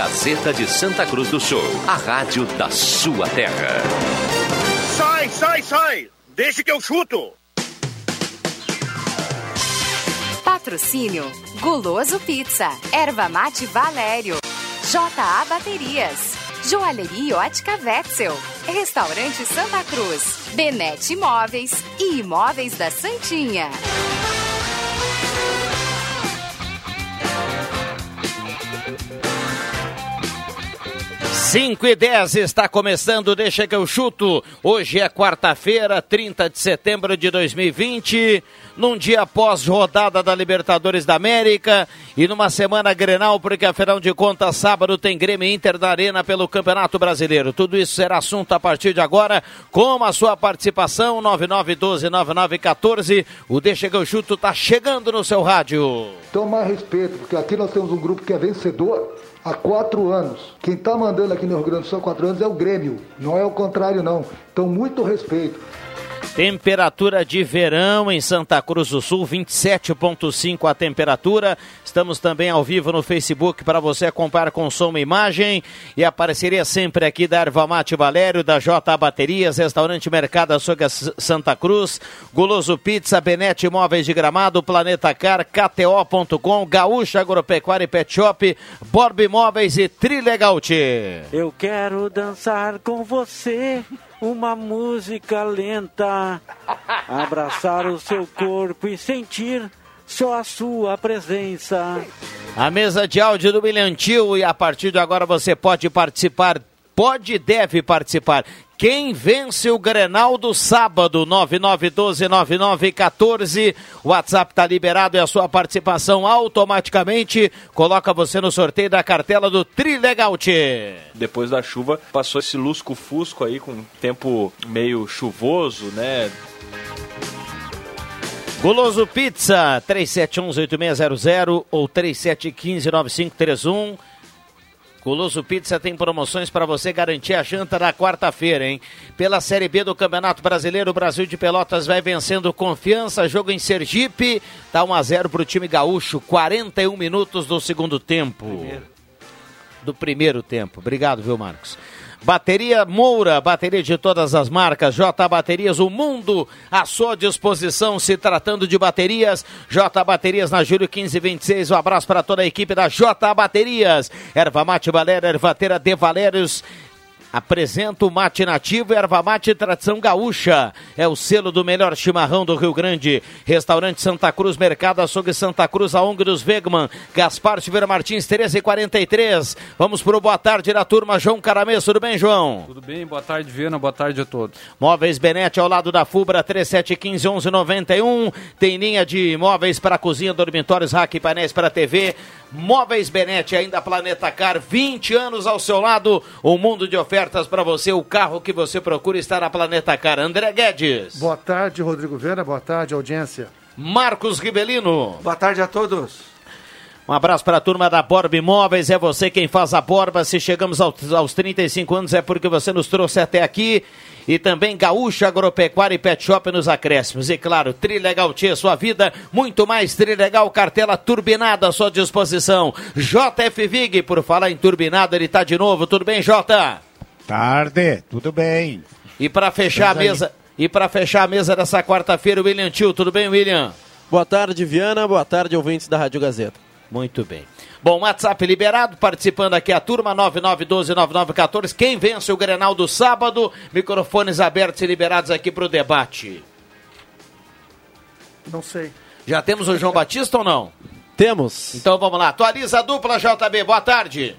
Gazeta de Santa Cruz do Sul, a rádio da sua terra. Sai, sai, sai! Deixe que eu chuto! Patrocínio Guloso Pizza, Erva Mate Valério, JA Baterias, Joalheria Ótica Wetzel, Restaurante Santa Cruz, Benete Imóveis e Imóveis da Santinha. 5 e 10 está começando, deixa que eu chuto. Hoje é quarta-feira, 30 de setembro de 2020, num dia após rodada da Libertadores da América e numa semana grenal, porque afinal de contas, sábado tem Grêmio Inter da Arena pelo Campeonato Brasileiro. Tudo isso será assunto a partir de agora, com a sua participação, 9912-9914. O Deixa que eu chuto está chegando no seu rádio. Tomar respeito, porque aqui nós temos um grupo que é vencedor há quatro anos. Quem está mandando aqui no Rio Grande do Sul há quatro anos é o Grêmio, não é o contrário, não. Então, muito respeito. Temperatura de verão em Santa Cruz do Sul, 27,5 a temperatura. Estamos também ao vivo no Facebook para você acompanhar com som e imagem. E apareceria sempre aqui da Erva Mate Valério, da J Baterias, Restaurante Mercado Açougue Santa Cruz, Guloso Pizza, Benete Imóveis de Gramado, Planeta Car, KTO.com, Gaúcha Agropecuária e Pet Shop, Borb Imóveis e Trilegaut. Eu quero dançar com você uma música lenta, abraçar o seu corpo e sentir só a sua presença. A mesa de áudio do Milhantil e a partir de agora você pode participar, pode e deve participar. Quem vence o Grenal do sábado, 9912-9914. O WhatsApp está liberado e a sua participação automaticamente coloca você no sorteio da cartela do Trilegaut. Depois da chuva, passou esse lusco-fusco aí com tempo meio chuvoso, né? Guloso Pizza, 3711-8600 ou 3715-9531. Guloso Pizza tem promoções para você garantir a janta na quarta-feira, hein? Pela Série B do Campeonato Brasileiro, o Brasil de Pelotas vai vencendo confiança. Jogo em Sergipe, tá 1 a 0 para o time gaúcho. 41 minutos do segundo tempo. Primeiro. Do primeiro tempo. Obrigado, viu, Marcos? Bateria Moura, bateria de todas as marcas, J Baterias, o mundo à sua disposição, se tratando de baterias, J Baterias na Júlio 1526, um abraço para toda a equipe da J Baterias, Erva Mate Valéria, Ervateira de Valérios, Apresenta o mate nativo e erva mate tradição gaúcha. É o selo do melhor chimarrão do Rio Grande. Restaurante Santa Cruz, Mercado Açougue Santa Cruz, a ONG dos Wegman. Gaspar Silveira Martins, 13 e 43. Vamos pro boa tarde da turma. João Caramês, tudo bem, João? Tudo bem, boa tarde, Viana, boa tarde a todos. Móveis Benete ao lado da Fubra, 3715 1191. Tem linha de móveis para cozinha, dormitórios, rack e painéis para TV. Móveis Benete, ainda Planeta Car, 20 anos ao seu lado. Um mundo de ofertas para você. O carro que você procura está na Planeta Car. André Guedes. Boa tarde, Rodrigo Vera. Boa tarde, audiência. Marcos Ribelino. Boa tarde a todos. Um abraço para a turma da Borba Imóveis. É você quem faz a Borba. Se chegamos aos, aos 35 anos é porque você nos trouxe até aqui. E também Gaúcha Agropecuária e Pet Shop nos acréscimos. E claro, Trilegal Tia, sua vida, muito mais Trilegal, cartela turbinada à sua disposição. JF Vig, por falar em turbinado, ele está de novo. Tudo bem, Jota? Tarde, tudo bem. E para fechar a mesa, e para fechar a mesa dessa quarta-feira, William Tio, tudo bem, William? Boa tarde, Viana. Boa tarde, ouvintes da Rádio Gazeta. Muito bem. Bom, WhatsApp liberado, participando aqui a turma 99129914. Quem vence o Grenal do sábado? Microfones abertos e liberados aqui para o debate. Não sei. Já temos o João Batista ou não? Temos. Então vamos lá. Atualiza a dupla JB. Boa tarde.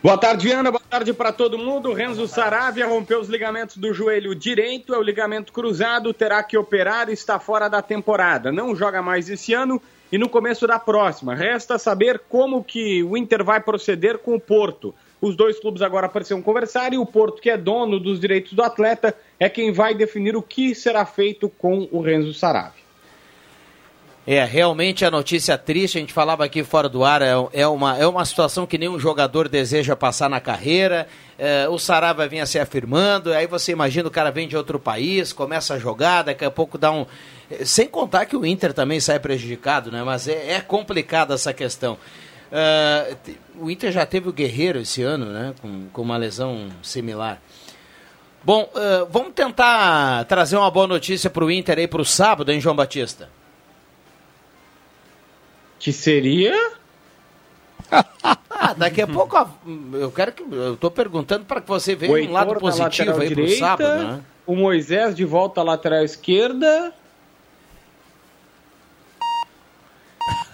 Boa tarde, Ana. Boa tarde para todo mundo. Renzo Saravia rompeu os ligamentos do joelho direito, é o ligamento cruzado, terá que operar está fora da temporada. Não joga mais esse ano e no começo da próxima. Resta saber como que o Inter vai proceder com o Porto. Os dois clubes agora pareceram conversar e o Porto, que é dono dos direitos do atleta, é quem vai definir o que será feito com o Renzo Saravia. É, realmente a notícia triste, a gente falava aqui fora do ar, é, é, uma, é uma situação que nenhum jogador deseja passar na carreira. É, o Sarava vinha se afirmando, aí você imagina o cara vem de outro país, começa a jogar, daqui a pouco dá um. Sem contar que o Inter também sai prejudicado, né? Mas é, é complicada essa questão. Te- o Inter já teve o Guerreiro esse ano, né? Com, com uma lesão similar. Bom, ah, vamos tentar trazer uma boa notícia para o Inter aí para o sábado, hein, João Batista? Que seria? Ah, daqui a pouco a- eu quero que eu tô perguntando para que você veja O um lado na positivo aí o direita, sábado, né? O Moisés de volta à lateral esquerda.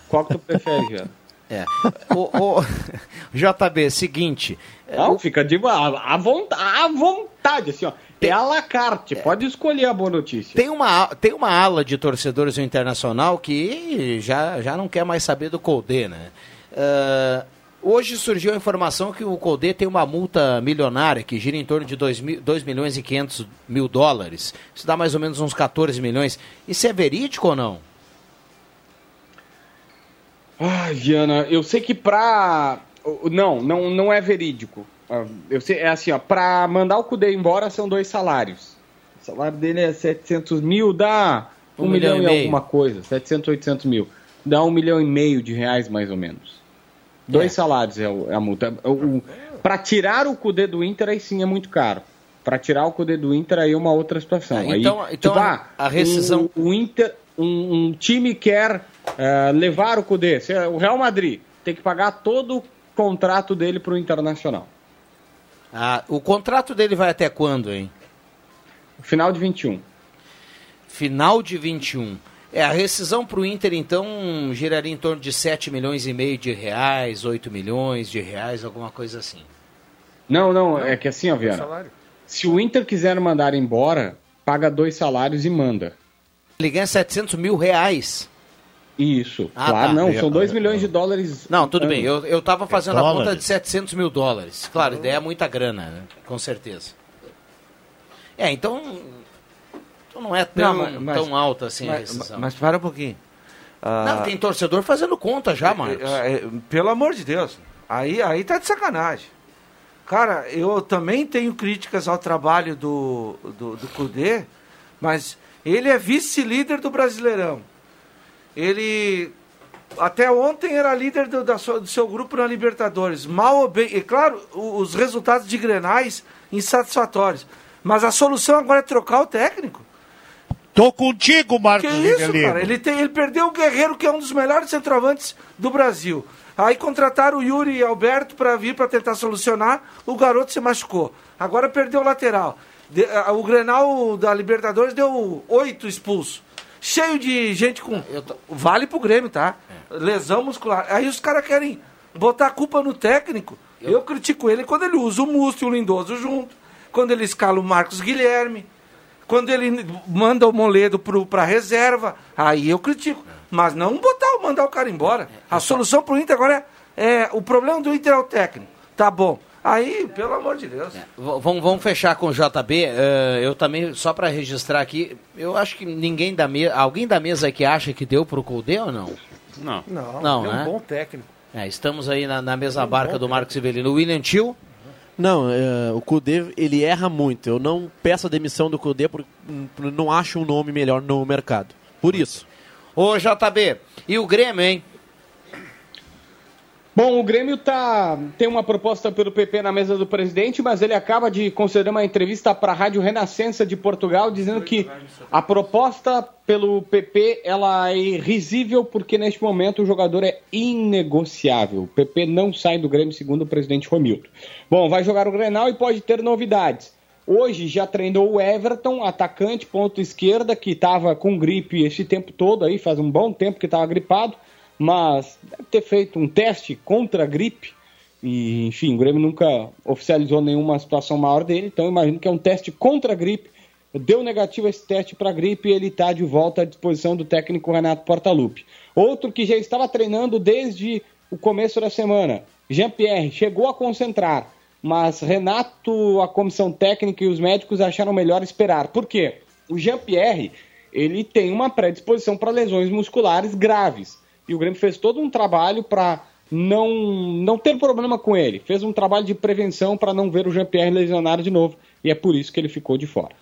Qual que tu prefere? É. O, o- JB, seguinte. Não, fica de a, vontade, a vontade, assim, ó. É a la carte, pode escolher a boa notícia. Tem uma, tem uma ala de torcedores do Internacional que já, já não quer mais saber do Colde, né? Ah, hoje surgiu a informação que o Colde tem uma multa milionária que gira em torno de 2, milhões e 500 mil dólares. Isso dá mais ou menos uns 14 milhões. Isso é verídico ou não? Ai, Viana, eu sei que pra. Não, não, não é verídico. Ah, Eu sei, é assim, ó, pra mandar o Cudê embora são dois salários. O salário dele é 700 mil, dá um, Um milhão, milhão e e alguma coisa. 700, 800 mil. Dá um milhão e meio de reais, mais ou menos. Dois salários é, é a multa. O, o, pra tirar o Cudê do Inter, aí sim é muito caro. Pra tirar o Cudê do Inter, aí é uma outra situação. Ah, Aí, então- então tipo, a- a rescisão- O, o Inter, um, um time quer eh, levar o Cudê. É O Real Madrid tem que pagar todo o contrato dele pro Internacional. Ah, o contrato dele vai até quando, hein? Final de 21. Final de 21. É, a rescisão para o Inter, então, giraria em torno de 7 milhões e meio de reais, 8 milhões de reais, alguma coisa assim. Não, não, é que assim, ó, Viana. Se o Inter quiser mandar embora, paga dois salários e manda. Ele ganha 700 mil reais. Isso, Ah, claro, tá. não, É, são 2 é, milhões de dólares. Não, tudo ano. bem. Eu, eu tava fazendo a conta de 700 mil dólares. Claro, ideia é muita grana, né? Com certeza. É, então. então não é tão, Não, mas- tão alta assim a mas, rescisão. mas para um pouquinho. Ah, Não, tem torcedor fazendo conta já, Marcos. é, é, pelo amor de Deus. Aí, aí tá de sacanagem. Cara, eu também tenho críticas ao trabalho do, do, do Cudê, mas ele é vice-líder do Brasileirão. Ele até ontem era líder do, da do seu grupo na Libertadores. Mal ou bem. E claro, os resultados de grenais insatisfatórios. Mas a solução agora é trocar o técnico. Tô contigo, Marcos Que isso, cara? Ele, tem, ele perdeu o Guerreiro, que é um dos melhores centroavantes do Brasil. Aí contrataram o Yuri Alberto para vir para tentar solucionar. O garoto se machucou. Agora perdeu o lateral. De- ah, o Grenal da Libertadores deu oito expulsos. Cheio de gente com. Vale pro Grêmio, tá? Lesão muscular. Aí os caras querem botar a culpa no técnico. Eu... critico ele quando ele usa o Musto e o Lindoso junto. Quando ele escala o Marcos Guilherme. Quando ele manda o Moledo pro, pra reserva, aí eu critico. Mas não botar, mandar o cara embora. A solução pro Inter agora é, é, O problema do Inter é o técnico. Tá bom. Aí, pelo amor de Deus. V- Vamos, vamos fechar com o JB. eh, eu também, só para registrar aqui, eu acho que ninguém da mesa. Alguém da mesa que acha que deu pro Colde ou não? Não. Não, Não, ele é né? um bom técnico. É, estamos aí na, na mesma barca do Marcos Ivelino. O William Tio. Não, é, o Kudê, ele erra muito. Eu não peço a demissão do Kudê porque não acho um nome melhor no mercado. Por isso. Ô, JB, e o Grêmio, hein? Bom, o Grêmio tá, tem uma proposta pelo PP na mesa do presidente, mas ele acaba de conceder uma entrevista para a Rádio Renascença de Portugal, dizendo que a proposta pelo PP ela é irrisível porque neste momento o jogador é inegociável. O PP não sai do Grêmio, segundo o presidente Romildo. Bom, vai jogar o Grenal e pode ter novidades. Hoje já treinou o Everton, atacante, ponto esquerda, que estava com gripe esse tempo todo aí, faz um bom tempo que estava gripado mas deve ter feito um teste contra a gripe. E, enfim, o Grêmio nunca oficializou nenhuma situação maior dele, então imagino que é um teste contra a gripe. Deu negativo esse teste para a gripe e ele está de volta à disposição do técnico Renato Portaluppi. Outro que já estava treinando desde o começo da semana, Jean-Pierre, chegou a concentrar, mas Renato, a comissão técnica e os médicos acharam melhor esperar. Por quê? O Jean-Pierre, ele tem uma predisposição para lesões musculares graves. E o Grêmio fez todo um trabalho para não, não ter problema com ele. Fez um trabalho de prevenção para não ver o Jean-Pierre lesionado de novo. E é por isso que ele ficou de fora.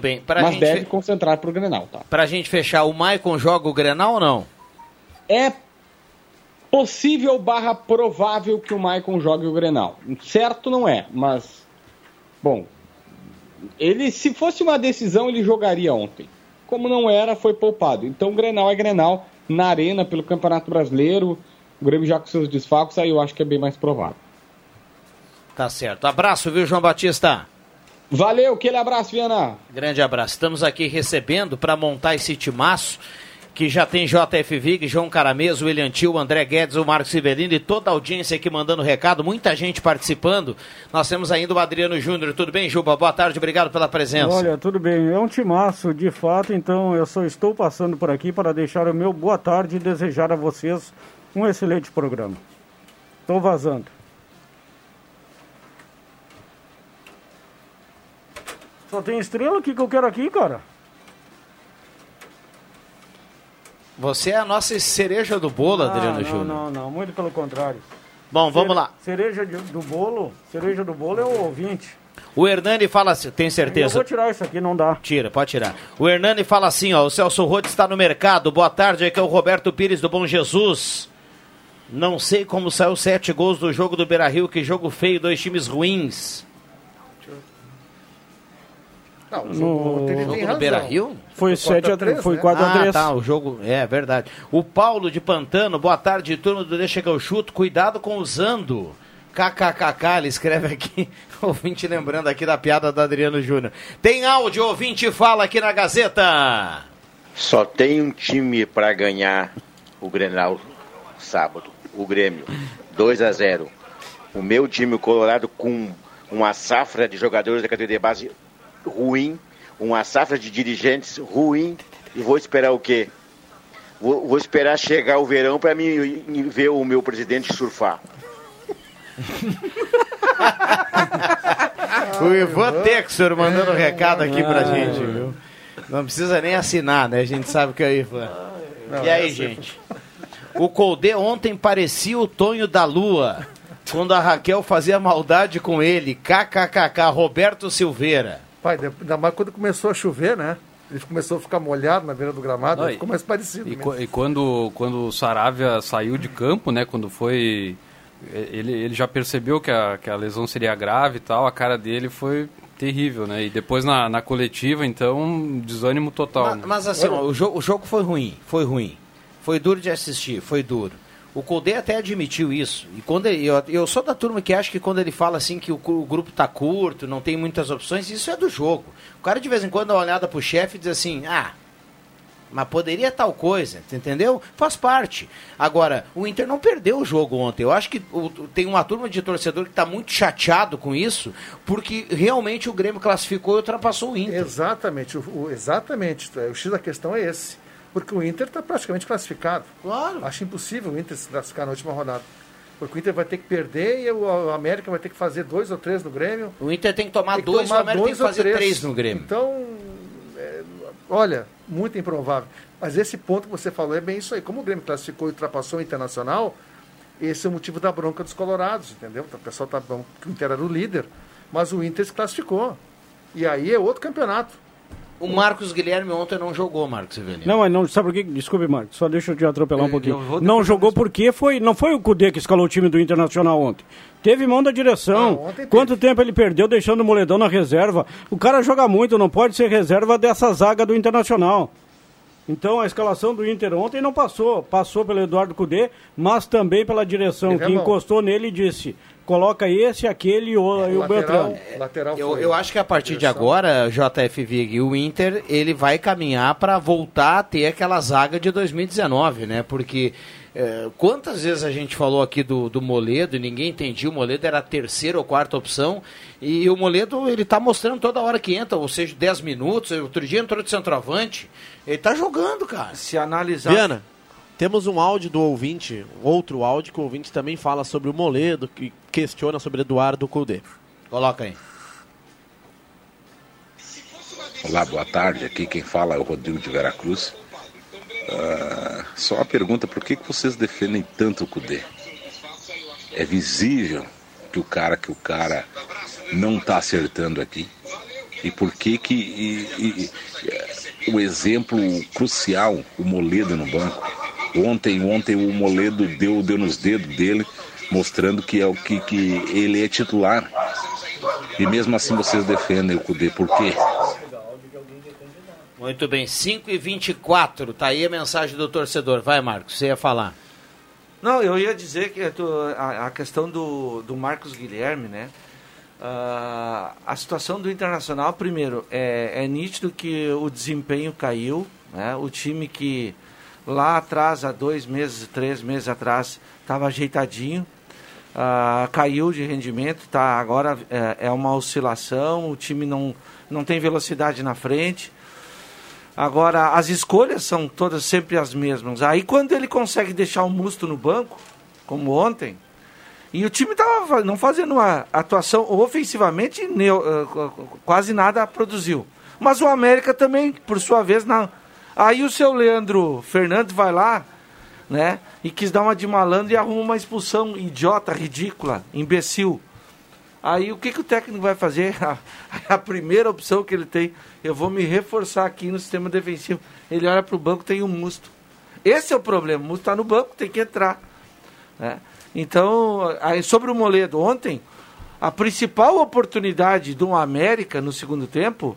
Bem, Mas gente, deve concentrar para o Grenal, tá? pra gente fechar, o Maicon joga o Grenal ou não? É possível barra provável que o Maicon jogue o Grenal. Certo não é, mas bom, ele se fosse uma decisão ele jogaria ontem. Como não era, foi poupado. Então o Grenal é Grenal na arena pelo Campeonato Brasileiro. O Grêmio já com seus desfalques, aí eu acho que é bem mais provável. Tá certo. Abraço, viu, João Batista? Valeu, aquele abraço, Viana. Grande abraço. Estamos aqui recebendo para montar esse timaço que já tem JF Vig, João Carameso, William Tio, André Guedes, o Marcos Severino e toda a audiência aqui mandando recado, muita gente participando. Nós temos ainda o Adriano Júnior. Tudo bem, Juba? Boa tarde, obrigado pela presença. Olha, tudo bem. É um timaço, de fato, então eu só estou passando por aqui para deixar o meu boa tarde e desejar a vocês um excelente programa. Estou vazando. Só tem estrela aqui que eu quero aqui, cara. Você é a nossa cereja do bolo, Adriano ah, não, Júnior. Não, não, muito pelo contrário. Bom, vamos lá. Cereja do bolo, cereja do bolo é o ouvinte. O Hernani fala assim, tem Eu certeza? vou tirar isso aqui, não dá. Tira, pode tirar. O Hernani fala assim, ó, o Celso Roth está no mercado. Boa tarde, aqui é o Roberto Pires do Bom Jesus. Não sei como saiu sete gols do jogo do Beira-Rio, que jogo feio, dois times ruins. Não, o No- jogo, tem jogo no razão. Beira-Rio? Foi 7 a 3, foi 4 a 3. Ah, tá, o jogo, é verdade. O Paulo de Pantano, boa tarde, turma do Deixa que eu chuto, cuidado com o Zando. KKKK, ele escreve aqui, ouvinte lembrando aqui da piada do Adriano Júnior. Tem áudio, ouvinte fala aqui na Gazeta. Só tem um time para ganhar o Grenal sábado, o Grêmio. 2 a 0. O meu time, o Colorado, com uma safra de jogadores da categoria de base ruim, uma safra de dirigentes ruim, e vou esperar o quê? Vou, vou esperar chegar o verão para mim ver o meu presidente surfar. O Ivan Texor mandando recado aqui pra gente, viu? Não precisa nem assinar, né? A gente sabe que é o Ivan. Não, E é aí, assim. gente? O Colde ontem parecia o Tonho da Lua, quando a Raquel fazia maldade com ele. KKKK, Roberto Silveira. Pai, ainda mais quando começou a chover, né? Ele começou a ficar molhado na beira do gramado, Não, ficou mais parecido. E, mesmo. e quando, quando o Saravia saiu de campo, né? Quando foi. Ele, ele já percebeu que a, que a lesão seria grave e tal, a cara dele foi terrível, né? E depois na, na coletiva, então, desânimo total. né? Mas assim, ó, o, jogo, o jogo foi ruim, foi ruim. Foi duro de assistir, foi duro. O Colde até admitiu isso. E quando ele- eu, eu sou da turma que acha que quando ele fala assim que o, o grupo tá curto, não tem muitas opções, isso é do jogo. O cara de vez em quando dá uma olhada pro chefe e diz assim: "Ah, mas poderia tal coisa", entendeu? Faz parte. Agora, o Inter não perdeu o jogo ontem. Eu acho que o- tem uma turma de torcedor que está muito chateado com isso, porque realmente o Grêmio classificou e ultrapassou o Inter. Exatamente, o, exatamente. O X da questão é esse. Porque o Inter está praticamente classificado. Claro. Acho impossível o Inter se classificar na última rodada. Porque o Inter vai ter que perder e o, América vai ter que fazer dois ou três no Grêmio. O Inter tem que tomar Tem que dois, tomar o América tem que dois ou fazer três. três no Grêmio. Então, é, olha, muito improvável. Mas esse ponto que você falou é bem isso aí. Como o Grêmio classificou e ultrapassou o Internacional, esse é o motivo da bronca dos colorados, entendeu? O pessoal tá bom que o Inter era o líder, mas o Inter se classificou. E aí é outro campeonato. O Marcos Guilherme ontem não jogou, Marcos Severino. Não, mas não, sabe por quê? Desculpe, Marcos, só deixa eu te atropelar um pouquinho. Não jogou porque foi, não foi o Cudê que escalou o time do Internacional ontem. Teve mão da direção. Quanto tempo ele perdeu deixando o Moledão na reserva? O cara joga muito, não pode ser reserva dessa zaga do Internacional. Então a escalação do Inter ontem não passou. Passou pelo Eduardo Cudê, mas também pela direção que encostou nele e disse: coloca esse, aquele e o, e o Beltrano. lateral Eu, eu acho que a partir de agora, JF Vig, o Inter ele vai caminhar para voltar a ter aquela zaga de 2019, né? Porque eh, quantas vezes a gente falou aqui do, do Moledo e ninguém entendia, o Moledo era a terceira ou quarta opção e o Moledo ele tá mostrando toda hora que entra, ou seja, 10 minutos, outro dia entrou de centroavante, ele tá jogando, cara. Se analisar. Viana, temos um áudio do ouvinte, outro áudio que o ouvinte também fala sobre o Moledo, que questiona sobre Eduardo Cudê. Coloca aí. Olá, boa tarde. Aqui quem fala é o Rodrigo de Veracruz. Ah, só uma pergunta: por que, que vocês defendem tanto o Cudê? É visível que o cara que o cara não está acertando aqui. E por que que e- e- o exemplo crucial, o Moledo no banco? Ontem, ontem o Moledo deu, deu nos dedos dele, mostrando que é o que, que ele é titular. E mesmo assim vocês defendem o Cudê. Por quê? Muito bem, 5 e 24 tá aí a mensagem do torcedor. Vai, Marcos, você ia falar. Não, eu ia dizer que a, a questão do, do Marcos Guilherme, né? Ah, a situação do Internacional, primeiro, é, é nítido que o desempenho caiu, né? O time que lá atrás, há dois meses, três meses atrás, estava ajeitadinho, ah, caiu de rendimento, tá? Agora é, é uma oscilação, o time não, não tem velocidade na frente. Agora, as escolhas são todas sempre as mesmas. Aí, quando ele consegue deixar o Musto no banco, como ontem, e o time estava não fazendo uma atuação ofensivamente, qu- quase nada produziu. Mas o América também, por sua vez, não. Aí o seu Leandro Fernandes vai lá, né, e quis dar uma de malandro e arruma uma expulsão idiota, ridícula, imbecil. Aí o que, que o técnico vai fazer? A, a primeira opção que ele tem, eu vou me reforçar aqui no sistema defensivo. Ele olha para o banco, tem um Musto. Esse é o problema, o Musto está no banco, tem que entrar. né? Então, aí sobre o Moledo, ontem, a principal oportunidade do América no segundo tempo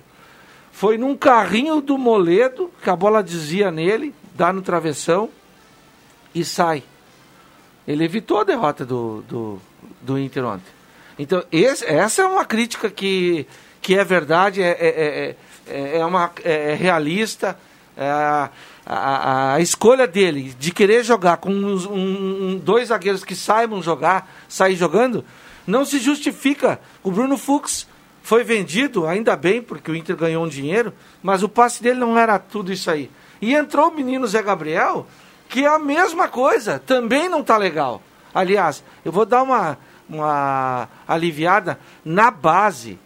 foi num carrinho do Moledo, que a bola dizia nele, dá no travessão e sai. Ele evitou a derrota do, do, do Inter ontem. Então, esse- essa é uma crítica que, que é verdade, é, é, é, é, uma, é é realista. É a, a, a escolha dele de querer jogar com uns- um- um- dois zagueiros que saibam jogar, sair jogando, não se justifica. O Bruno Fux foi vendido, ainda bem, porque o Inter ganhou um dinheiro, mas o passe dele não era tudo isso aí. E entrou o menino Zé Gabriel, que é a mesma coisa, também não está legal. Aliás, eu vou dar uma, uma aliviada na base.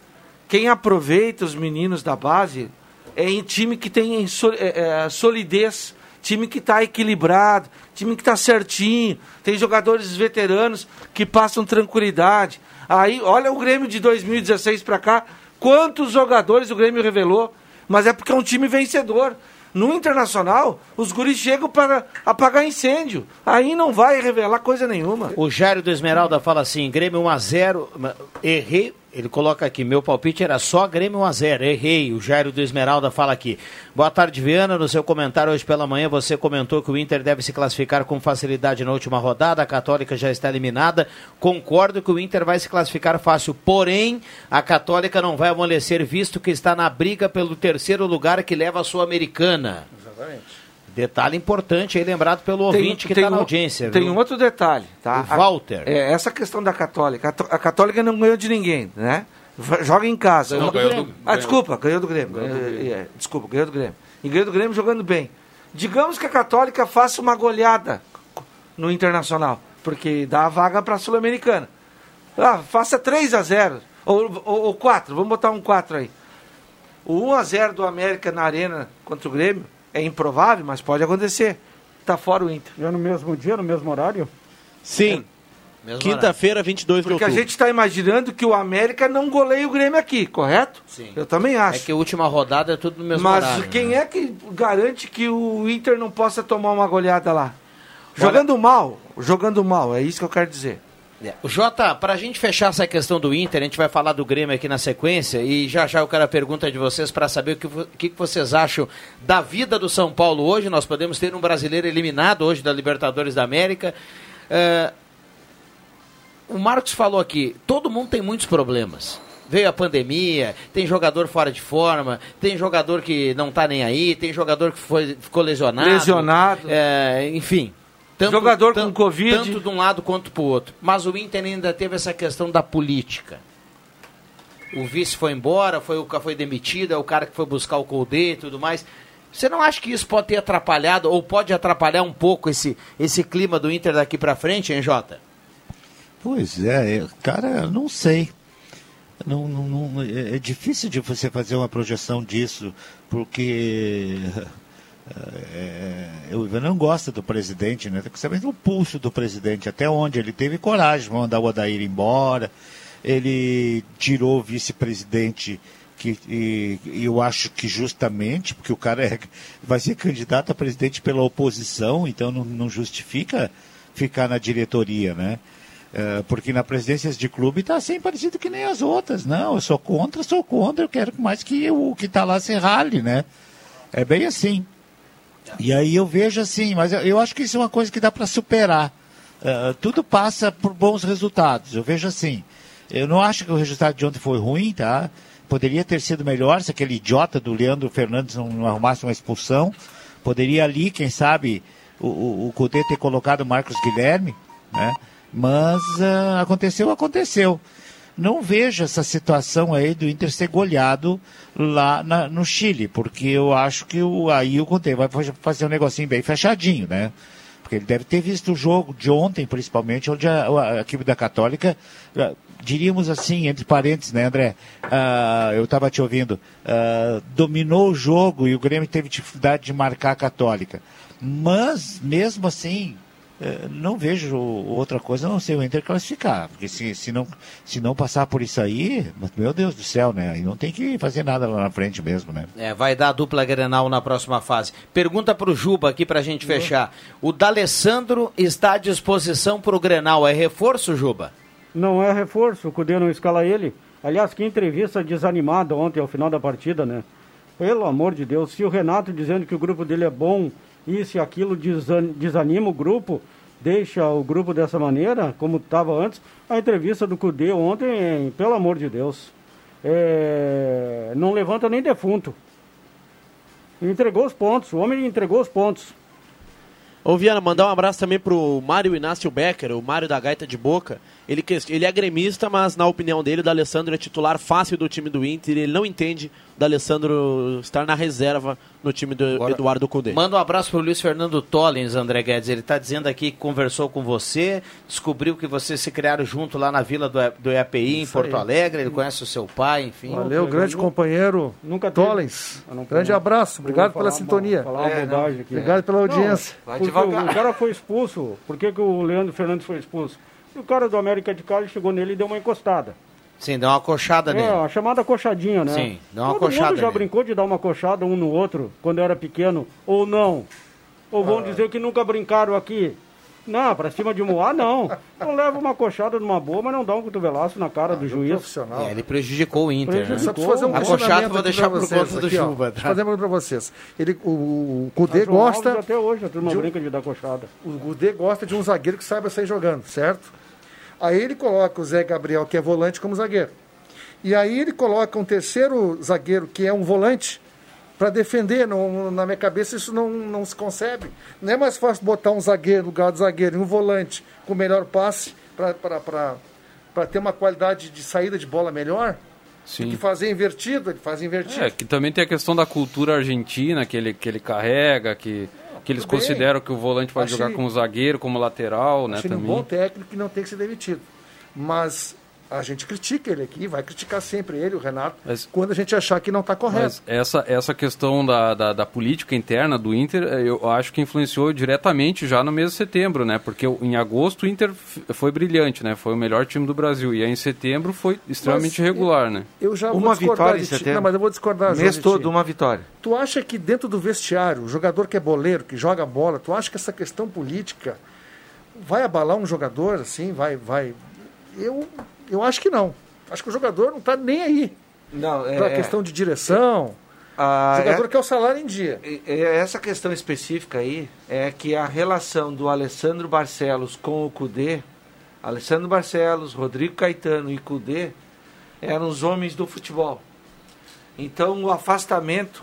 Quem aproveita os meninos da base é em time que tem é, é, solidez, time que está equilibrado, time que está certinho, tem jogadores veteranos que passam tranquilidade. Aí, olha o Grêmio de 2016 para cá, quantos jogadores o Grêmio revelou, mas é porque é um time vencedor. No Internacional, os guris chegam para apagar incêndio. Aí não vai revelar coisa nenhuma. O Jairo do Esmeralda fala assim: Grêmio 1x0. Errei. Ele coloca aqui: meu palpite era só Grêmio 1x0. Errei. O Jairo do Esmeralda fala aqui. Boa tarde, Viana. No seu comentário hoje pela manhã, você comentou que o Inter deve se classificar com facilidade na última rodada. A Católica já está eliminada. Concordo que o Inter vai se classificar fácil. Porém, a Católica não vai amolecer, visto que está na briga pelo terceiro lugar que leva a Sul-Americana. Exatamente. Detalhe importante aí, lembrado pelo ouvinte que está na audiência. Tem viu? um outro detalhe, tá? O Walter. A- é, essa questão da Católica. A, Católica não ganhou de ninguém, né? Joga em casa. Não, ganhou do- ah, ganhou. desculpa, ganhou do Grêmio. Ganhou do É, Grêmio. é, desculpa, ganhou do Grêmio. E ganhou do Grêmio jogando bem. Digamos que a Católica faça uma goleada no Internacional, porque dá a vaga para a Sul-Americana. Ah, faça 3 a 0 ou, ou, ou 4, vamos botar um 4 aí. O 1 a 0 do América na Arena contra o Grêmio é improvável, mas pode acontecer. Tá fora o Inter. Já no mesmo dia, no mesmo horário? Sim. Quinta-feira, 22 de Porque a outubro. gente está imaginando que o América não goleia o Grêmio aqui, correto? Sim. Eu também acho. É que a última rodada é tudo no mesmo Mas horário. né? quem é que garante que o Inter não possa tomar uma goleada lá? Jogando mal, jogando mal, é isso que eu quero dizer. É. O Jota, para a gente fechar essa questão do Inter, a gente vai falar do Grêmio aqui na sequência e já já eu quero a pergunta de vocês para saber o que, o que vocês acham da vida do São Paulo hoje. Nós podemos ter um brasileiro eliminado hoje da Libertadores da América. É, o Marcos falou aqui, todo mundo tem muitos problemas. Veio a pandemia, tem jogador fora de forma, tem jogador que não tá nem aí, tem jogador que foi, ficou lesionado. Lesionado. É, enfim. Jogador com Covid. Tanto de um lado quanto pro outro. Mas o Inter ainda teve essa questão da política. O vice foi embora, foi o que foi demitido, é o cara que foi buscar o Colde e tudo mais. Você não acha que isso pode ter atrapalhado, ou pode atrapalhar um pouco esse, esse clima do Inter daqui pra frente, hein, Jota? Pois é, eu- cara, eu não sei. Não, não, não- é é difícil de você fazer uma projeção disso, porque é, eu não gosta do presidente, né? Tem que saber o pulso do presidente, até onde ele teve coragem de mandar o Odair embora. Ele tirou o vice-presidente que e eu acho que justamente porque o cara é, vai ser candidato a presidente pela oposição, então não, não justifica ficar na diretoria, né? É, porque na presidência de clube está assim parecido que nem as outras. Não, eu sou contra, sou contra, eu quero mais que o que está lá se rale, né? É bem assim. E aí eu vejo assim, mas eu, eu acho que isso é uma coisa que dá para superar. Uh, tudo passa por bons resultados. Eu vejo assim. Eu não acho que o resultado de ontem foi ruim, tá? Poderia ter sido melhor se aquele idiota do Leandro Fernandes não, não arrumasse uma expulsão. Poderia ali, quem sabe, o, o, Cudê ter colocado o Marcos Guilherme, né? Mas uh, aconteceu, aconteceu. Não vejo essa situação aí do Inter ser goleado lá na, no Chile, porque eu acho que o, aí o Cudê vai fazer um negocinho bem fechadinho, né? Porque ele deve ter visto o jogo de ontem, principalmente, onde a, a equipe da Católica, uh, diríamos assim, entre parênteses, né, André? Uh, eu estava te ouvindo. Uh, dominou o jogo e o Grêmio teve dificuldade de marcar a Católica. Mas, mesmo assim, não vejo outra coisa a não ser o Inter classificar. Porque se, se, não, se não passar por isso aí, meu Deus do céu, né? Aí não tem que fazer nada lá na frente mesmo, né? É, vai dar a dupla Grenal na próxima fase. Pergunta para o Juba aqui para a gente fechar. O D'Alessandro está à disposição para o Grenal. É reforço, Juba? Não é reforço, o Cudê não escala ele. Aliás, que entrevista desanimada ontem ao final da partida, né? Pelo amor de Deus, se o Renato dizendo que o grupo dele é bom, isso e aquilo desanima o grupo, deixa o grupo dessa maneira, como estava antes. A entrevista do Cudê ontem, pelo amor de Deus, é... não levanta nem defunto. Entregou os pontos, o homem entregou os pontos. Ô Viana, mandar um abraço também pro Mário Inácio Becker, o Mário da Gaita de Boca. Ele, ele é gremista, mas na opinião dele, o D'Alessandro é titular fácil do time do Inter. Ele não entende o D'Alessandro estar na reserva no time do Agora, Eduardo Cudê. Manda um abraço pro Luiz Fernando Tollins, André Guedes. Ele está dizendo aqui que conversou com você, descobriu que vocês se criaram junto lá na vila do, do EAPI, em Porto aí. Alegre. Ele conhece o seu pai, enfim. Valeu, grande companheiro Nunca Tollins. Grande abraço, obrigado pela sintonia. É, aqui, obrigado pela audiência. Não, o cara foi expulso. Por que, que o Leandro Fernandes foi expulso? O cara do América de Cali chegou nele e deu uma encostada. Sim, deu uma coxada nele. É, a chamada coxadinha, né? Sim, deu uma Todo coxada mundo já nele. brincou de dar uma coxada um no outro quando era pequeno, ou não? Ou vão ah. dizer que nunca brincaram aqui? Não, pra cima de Moá, não. Não leva uma coxada numa boa, mas não dá um cotovelaço na cara ah, do juiz. Profissional. É, ele prejudicou o Inter. Prejudicou. Né? Fazer um a coxada vou deixar por conta do Chuva. Tá? Fazer para vocês. Ele, o, o Cudê gosta... Até hoje a turma de, brinca de dar coxada. O Cudê gosta de um zagueiro que saiba sair jogando, certo? Aí ele coloca o Zé Gabriel, que é volante, como zagueiro. E aí ele coloca um terceiro zagueiro, que é um volante, para defender. Não, na minha cabeça isso não, não se concebe. Não é mais fácil botar um zagueiro no lugar do zagueiro e um volante com melhor passe para ter uma qualidade de saída de bola melhor? Sim. que fazer invertido, ele faz invertido. É, que também tem a questão da cultura argentina que ele, que ele carrega, que que eles consideram que o volante pode jogar como zagueiro, como lateral, né? Também. um bom técnico que não tem que ser demitido. Mas a gente critica ele aqui, vai criticar sempre ele, o Renato, mas, quando a gente achar que não está correto. essa, essa questão da, da, da, política interna do Inter, eh, eu acho que influenciou diretamente já no mês de setembro, né? Porque em agosto o Inter foi brilhante, né? Foi o melhor time do Brasil. E aí em setembro foi extremamente mas, regular, né? Eu já uma vitória em setembro. Não, mas eu vou discordar. Mês todo, uma vitória. Tu acha que dentro do vestiário, o jogador que é boleiro, que joga bola, tu acha que essa questão política vai abalar um jogador assim? Vai, vai. Eu eu acho que não. Acho que o jogador não está nem aí. Não, é. Para a questão de direção. o jogador é, quer o salário em dia. Essa questão específica aí é que a relação do Alessandro Barcelos com o Cudê, Alessandro Barcelos, Rodrigo Caetano e Cudê, eram os homens do futebol. Então o afastamento,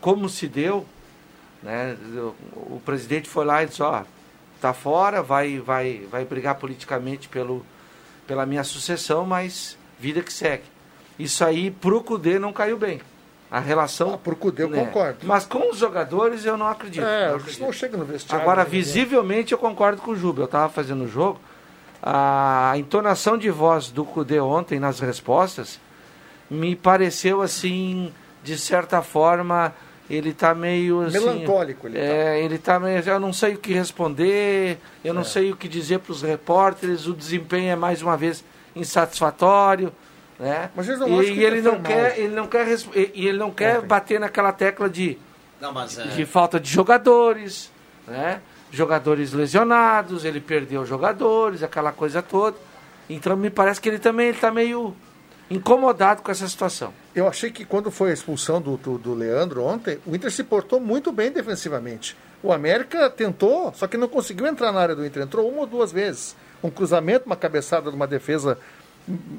como se deu, né, o presidente foi lá e disse, ó, tá fora, vai, vai, vai brigar politicamente pelo, pela minha sucessão, mas vida que segue. Isso aí pro Cudê não caiu bem. A relação. Ah, pro Cudê eu né? concordo. Mas com os jogadores eu não acredito. É, não, acredito. não chega no vestiário. Agora, né? visivelmente eu concordo com o Juba. Eu estava fazendo o jogo. A entonação de voz do Cudê ontem nas respostas me pareceu assim, de certa forma, ele está meio assim, melancólico ele é tá. ele tá meio eu não sei o que responder eu não é. sei o que dizer para os repórteres o desempenho é mais uma vez insatisfatório Né? Mas não e, e ele não mal. quer, ele não quer, e e ele não quer bater naquela tecla de Não, mas é- de falta de jogadores, né? Jogadores lesionados, ele perdeu jogadores, aquela coisa toda. Então me parece que ele também está meio incomodado com essa situação. Eu achei que quando foi a expulsão do, do, do Leandro ontem, o Inter se portou muito bem defensivamente. O América tentou, só que não conseguiu entrar na área do Inter. Entrou uma ou duas vezes. Um cruzamento, uma cabeçada de uma defesa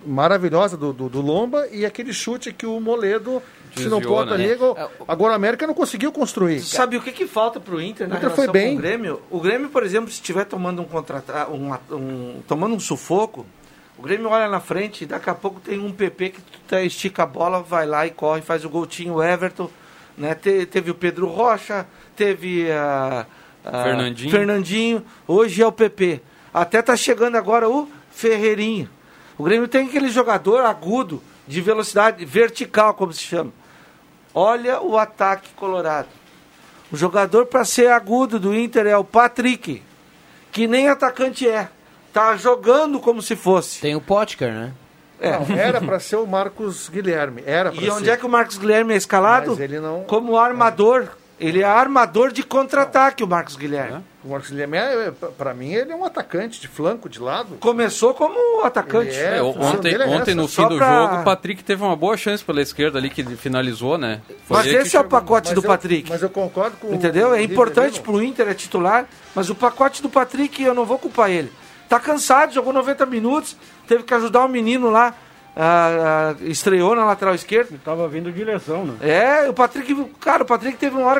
maravilhosa do, do, do Lomba e aquele chute que o Moledo, se não Desviou, porta né? ali, é. Agora o América não conseguiu construir. Sabe o que, que falta pro Inter na O Inter relação foi bem. com o Grêmio? O Grêmio, por exemplo, se estiver tomando um contra um, um- tomando um sufoco, o Grêmio olha na frente e daqui a pouco tem um PP que tá- estica a bola, vai lá e corre, faz o goltinho, o Everton, né? Te- teve o Pedro Rocha, teve a, a- Fernandinho. Fernandinho, hoje é o PP. Até tá chegando agora o Ferreirinho. O Grêmio tem aquele jogador agudo, de velocidade vertical, como se chama. Olha o ataque colorado. O jogador para ser agudo do Inter é o Patrick, que nem atacante é. Tá jogando como se fosse. Tem o Potker, né? É. Não, era para ser o Marcos Guilherme. Era E onde ser. é que o Marcos Guilherme é escalado? Mas ele não- Como armador. Ele é armador de contra-ataque, o Marcos Guilherme. O Marcos Guilherme, é, para mim, ele é um atacante de flanco, de lado. Começou como atacante. É, É, ontem, é ontem no Só fim do pra- jogo, o Patrick teve uma boa chance pela esquerda ali, que ele finalizou, né? Foi Mas esse é o pacote Mas do eu- Patrick. Mas eu concordo com Entendeu? o É importante Rivelino. pro Inter, é titular, mas o pacote do Patrick eu não vou culpar ele. Tá cansado, jogou 90 minutos, teve que ajudar o menino lá, estreou na lateral esquerda. Tava vindo de lesão, né? É, o Patrick, cara, o Patrick teve uma hora,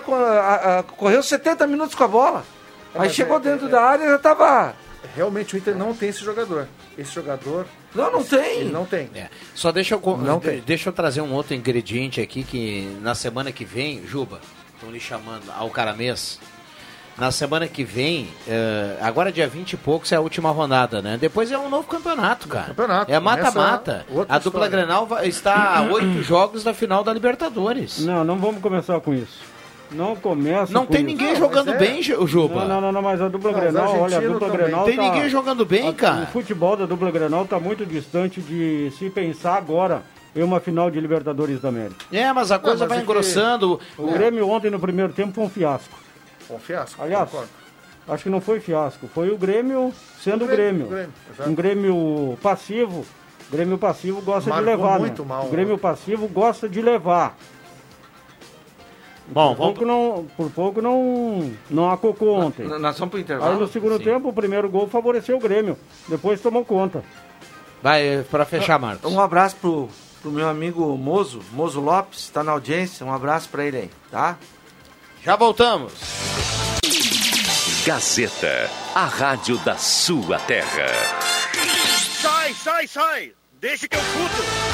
a- correu 70 minutos com a bola. Aí mas chegou é- dentro é- da área e já tava. Realmente o Inter não tem esse jogador. Esse jogador. Não, não tem. Ele não tem. É. Só deixa eu, Não de- tem. deixa eu trazer um outro ingrediente aqui que na semana que vem, Juba, estão lhe chamando ao caramês. Na semana que vem, eh, agora dia 20 e poucos é a última rodada, né? Depois é um novo campeonato, cara. Campeonato, É mata-mata. A dupla história. Grenal vai- está a oito jogos da final da Libertadores. Não, não vamos começar com isso. Não começa Não com tem isso. ninguém jogando bem, Ju- Juba. Não, não, não, não, mas a dupla Não, Grenal, olha, a dupla também. Grenal Tem tá- ninguém jogando bem, a- cara. O futebol da dupla Grenal tá muito distante de se pensar agora em uma final de Libertadores da América. É, mas a coisa mas vai é que- engrossando. O Grêmio ontem no primeiro tempo foi um fiasco. Um fiasco. Aliás, concordo. acho que não foi fiasco, foi o Grêmio sendo O o Grêmio, Grêmio. o Grêmio, exato. um Grêmio passivo. Grêmio passivo gosta Marcou de levar, muito né? mal, O Grêmio né? passivo gosta de levar. Bom, Por vamos... pouco não, por pouco não, não acocou ontem. Nós vamos pro intervalo. Aí no segundo Sim. tempo, o primeiro gol favoreceu o Grêmio. Depois tomou conta. Vai, pra fechar, Marcos. Um abraço pro, pro meu amigo Mozo, Mozo Lopes, tá na audiência. Um abraço pra ele aí, tá? Já voltamos. Gazeta, a rádio da sua terra. Sai, sai, sai! Deixa que eu chuto!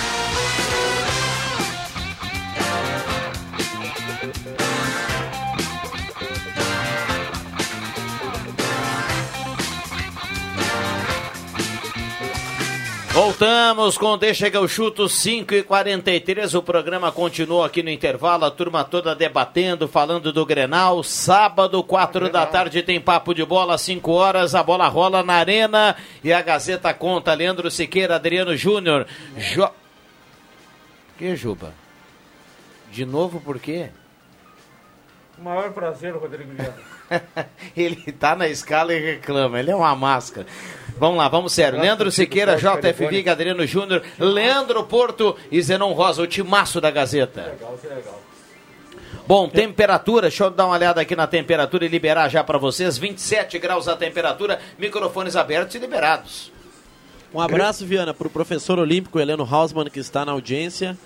Voltamos com Deixa que eu chuto 5 e 43 O programa continua aqui no intervalo. A turma toda debatendo, falando do Grenal. Sábado, 4 da tarde, tem papo de bola, 5 horas. A bola rola na arena e a Gazeta conta. Leandro Siqueira, Adriano Júnior. Jo... Que, Juba? De novo por quê? O maior prazer, Rodrigo Viana. Ele tá na escala e reclama. Ele é uma máscara. Vamos lá, vamos sério. Leandro Siqueira, JF Viga, Adriano Júnior, Leandro Porto e Zenon Rosa, o timaço da Gazeta. Legal, que legal. Bom, temperatura, deixa eu dar uma olhada aqui na temperatura e liberar já para vocês. 27 graus a temperatura, microfones abertos e liberados. Um abraço, Viana, para o professor olímpico Heleno Hausmann, que está na audiência.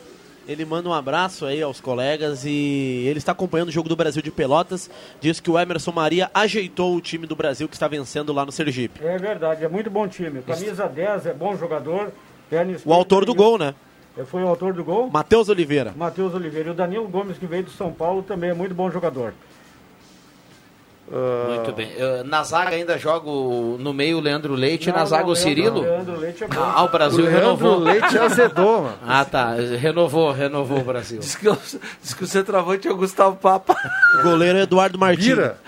Ele manda um abraço aí aos colegas e ele está acompanhando o jogo do Brasil de Pelotas. Diz que o Emerson Maria ajeitou o time do Brasil que está vencendo lá no Sergipe. É verdade, é muito bom time. Camisa 10 é bom jogador. O autor do gol, né? Foi o autor do gol? Matheus Oliveira. Matheus Oliveira. E o Danilo Gomes, que veio do São Paulo, também é muito bom jogador. Muito bem. Eh, Na zaga ainda jogo no meio o Leandro Leite, Não, na zaga não, o Cirilo. Leandro Leite é bom. Ah, o Brasil O Leandro renovou. Leite azedou, mano. Ah, tá. Renovou, renovou o Brasil. Diz que, o- diz que o centroavante é o Gustavo Papa. O goleiro é Eduardo Martins. Bira.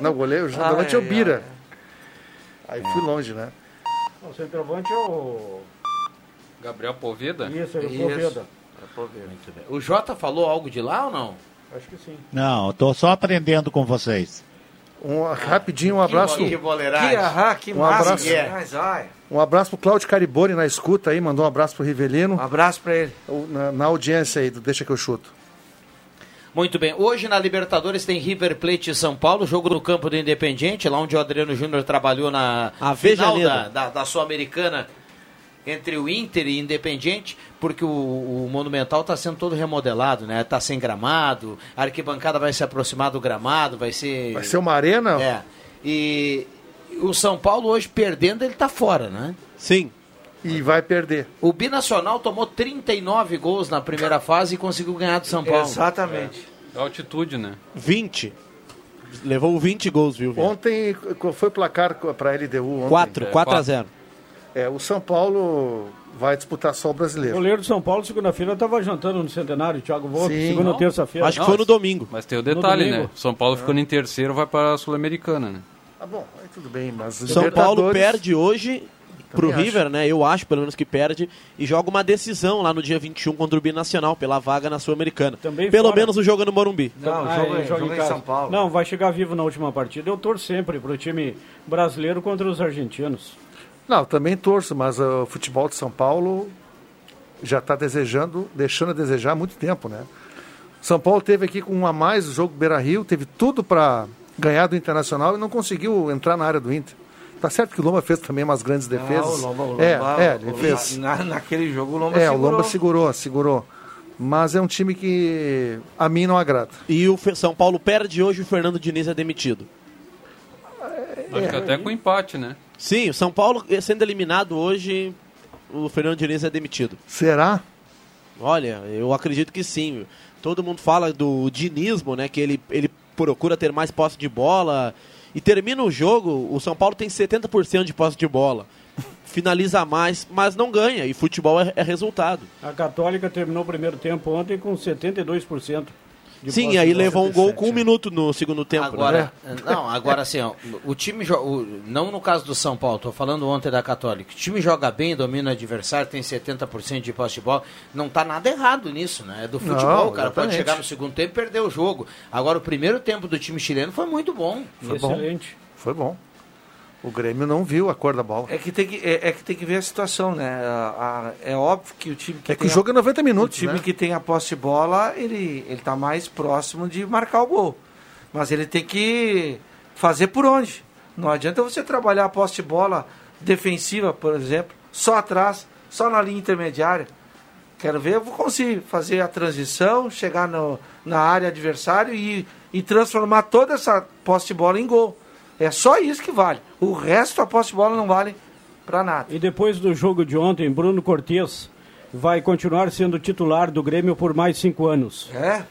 Não, o goleiro, o centroavante é o Ai, Bira. Aí fui longe, né? O centroavante é o Gabriel Poveda? Isso, é o Isso. Poveda. É Poveda. Muito bem. O Jota falou algo de lá ou não? Acho que sim. Não, estou só aprendendo com vocês. Um, rapidinho, um abraço. Que boleiragem. Que, ahá, que Um abraço. ai. Um abraço pro Cláudio Cariboni na escuta aí, mandou um abraço pro Rivelino. Um abraço pra ele. Na, na audiência aí do Deixa que eu chuto. Muito bem. Hoje na Libertadores tem River Plate e São Paulo, jogo no campo do Independiente, lá onde o Adriano Júnior trabalhou na A final da, da, da Sul-Americana entre o Inter e Independiente, porque o, o Monumental está sendo todo remodelado, né? Está sem gramado, a arquibancada vai se aproximar do gramado, vai ser... Vai ser uma arena? É. E o São Paulo hoje perdendo, ele está fora, né? Sim. E vai perder. O Binacional tomou 39 gols na primeira fase e conseguiu ganhar do São Paulo. Exatamente. É altitude, né? 20. Levou 20 gols, viu? Ontem, qual foi o placar para a LDU? Ontem? 4, 4 a 0. É, o São Paulo vai disputar só o O brasileiro. goleiro de São Paulo, segunda-feira, estava jantando no Centenário, Thiago Volta, Sim. segunda ou Não. terça-feira. Acho que foi no domingo. Mas tem o detalhe, né? São Paulo ficando em terceiro, vai para a Sul-Americana, né? Tá bom, aí tudo bem, mas São Paulo perde hoje pro Também River, né? Eu acho, pelo menos, que perde. E joga uma decisão lá no dia 21 contra o Binacional, pela vaga na Sul-Americana. Também Pelo fora. menos o jogo é no Morumbi. Não, Ah, jogo, é, jogo joga em casa. São Paulo. Não, vai chegar vivo na última partida. Eu torço sempre pro time brasileiro contra os argentinos. Não, também torço, mas uh, o futebol de São Paulo já está desejando, deixando a desejar há muito tempo, né? São Paulo teve aqui com um a mais o jogo Beira Rio, teve tudo para ganhar do Internacional e não conseguiu entrar na área do Inter. Tá certo que o Lomba fez também umas grandes defesas. Ah, o Lomba, o Lomba, é, é, ele o- fez. na- naquele jogo o Lomba é, o segurou. Lomba segurou, segurou. Mas é um time que a mim não agrada. E o São Paulo perde hoje e o Fernando Diniz é demitido. Acho que até com empate, né? Sim, o São Paulo sendo eliminado hoje, o Fernando Diniz é demitido. Será? Olha, eu acredito que sim. Todo mundo fala do dinismo, né? Que ele, ele procura ter mais posse de bola. E termina o jogo, o São Paulo tem 70% de posse de bola. Finaliza mais, mas não ganha. E futebol é, é resultado. A Católica terminou o primeiro tempo ontem com 72%. De Sim, aí levou um gol com um minuto no segundo tempo. Agora, né? não, agora assim, ó, o time o- não no caso do São Paulo, tô falando ontem da Católica. O time joga bem, domina o adversário, tem 70% de posse de bola. Não tá nada errado nisso, né? É do Não, futebol, o cara pode exatamente. chegar no segundo tempo e perder o jogo. Agora o primeiro tempo do time chileno foi muito bom. Foi bom. Foi bom. O Grêmio não viu a cor da bola. É que tem que, é, é que, tem que ver a situação, né? A- a- é óbvio que o time que É que tem o jogo é 90 minutos, O time né? que tem a posse de bola, ele, ele tá mais próximo de marcar o gol. Mas ele tem que fazer por onde. Não adianta você trabalhar a posse de bola defensiva, por exemplo, só atrás, só na linha intermediária. Quero ver, eu vou conseguir fazer a transição, chegar no, na área adversária e, e transformar toda essa posse de bola em gol. É só isso que vale. O resto, a posse de bola não vale para nada. E depois do jogo de ontem, Bruno Cortes vai continuar sendo titular do Grêmio por mais cinco anos. É?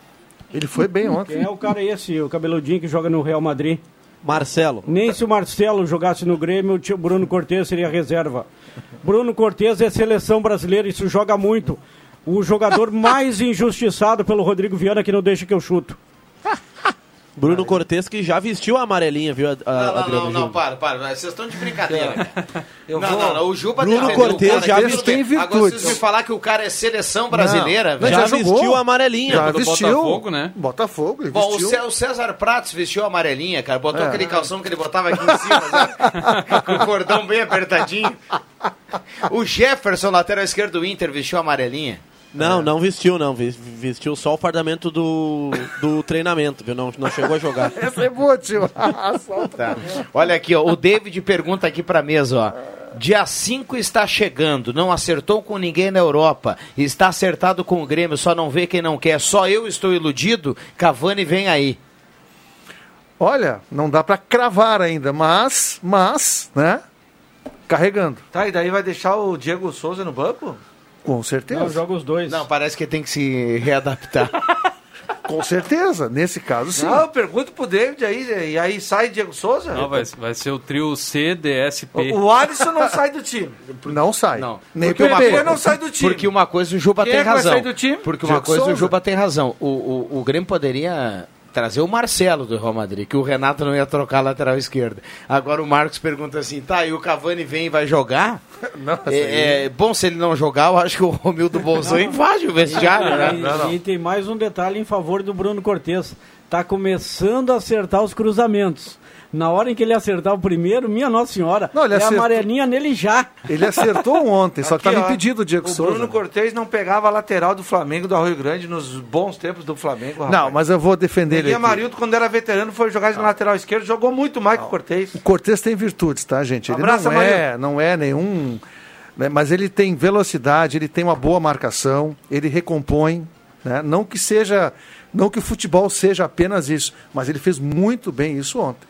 Ele foi bem ontem. Quem é o cara esse, o cabeludinho que joga no Real Madrid? Marcelo. Nem se o Marcelo jogasse no Grêmio, o tio Bruno Cortes seria reserva. Bruno Cortes é seleção brasileira, isso joga muito. O jogador mais injustiçado pelo Rodrigo Viana que não deixa que eu chuto. Bruno Cortes que já vestiu a amarelinha, viu, a, a, Não, não, não, não, para, para. Vocês estão de brincadeira. Eu não, vou- não, não, o Juba Bruno cara já vestiu em Agora vocês me falar que o cara é seleção brasileira, Não, velho. Já já jogou. vestiu a amarelinha. Já do vestiu. Botafogo, né? Botafogo, ele Bom, o, vestiu. O César Pratos vestiu a amarelinha, cara. Botou É. aquele calção que ele botava aqui em cima, sabe? com o cordão bem apertadinho. O Jefferson, lateral esquerdo do Inter, vestiu a amarelinha. Não, não vestiu, não. Ves- Vestiu só o fardamento do, do treinamento, viu? Não, não chegou a jogar. Essa é boa, tio. Tá. Olha aqui, ó, o David pergunta aqui pra mesa, ó. Dia 5 está chegando, não acertou com ninguém na Europa, está acertado com o Grêmio, só não vê quem não quer. Só eu estou iludido, Cavani vem aí. Olha, não dá pra cravar ainda, mas, mas, né? Carregando. Tá, e daí vai deixar o Diego Souza no banco? Com certeza. Não, joga os dois. Não, parece que tem que se readaptar. Com certeza. Nesse caso, sim. Não, eu pergunto pro David aí, e aí sai Diego Souza? Não, vai, vai ser o trio CDSP. O, o Alisson não sai do time. Não sai. Não. Nem Porque uma PP. coisa não sai do time. Porque uma coisa o Juba Quem tem é que vai razão. sair do time? Porque uma Diego coisa o Souza. Juba tem razão. O, o, o Grêmio poderia trazer o Marcelo do Real Madrid, que o Renato não ia trocar a lateral esquerda. Agora o Marcos pergunta assim, tá, e o Cavani vem e vai jogar? Nossa, é, é, bom, se ele não jogar, eu acho que o Romildo Bolzão invade o vestiário, E- né? E, tem mais um detalhe em favor do Bruno Cortes. Tá começando a acertar os cruzamentos. Na hora em que ele acertar o primeiro, minha Nossa Senhora, Não, ele é acertou- amarelinha nele já. Ele acertou ontem, só que estava ó, impedido o Diego o Souza. Bruno Cortez não pegava a lateral do Flamengo do Arroio Grande nos bons tempos do Flamengo. rapaz. Não, mas eu vou defender ele. E. Amarildo, quando era veterano, foi jogar na lateral esquerda, jogou muito mais que o Cortez. O Cortez tem virtudes, tá, gente? Ele Abraço, não é, não é nenhum. né, mas ele tem velocidade, ele tem uma boa marcação, ele recompõe. Né? Não que seja. Não que o futebol seja apenas isso, mas ele fez muito bem isso ontem.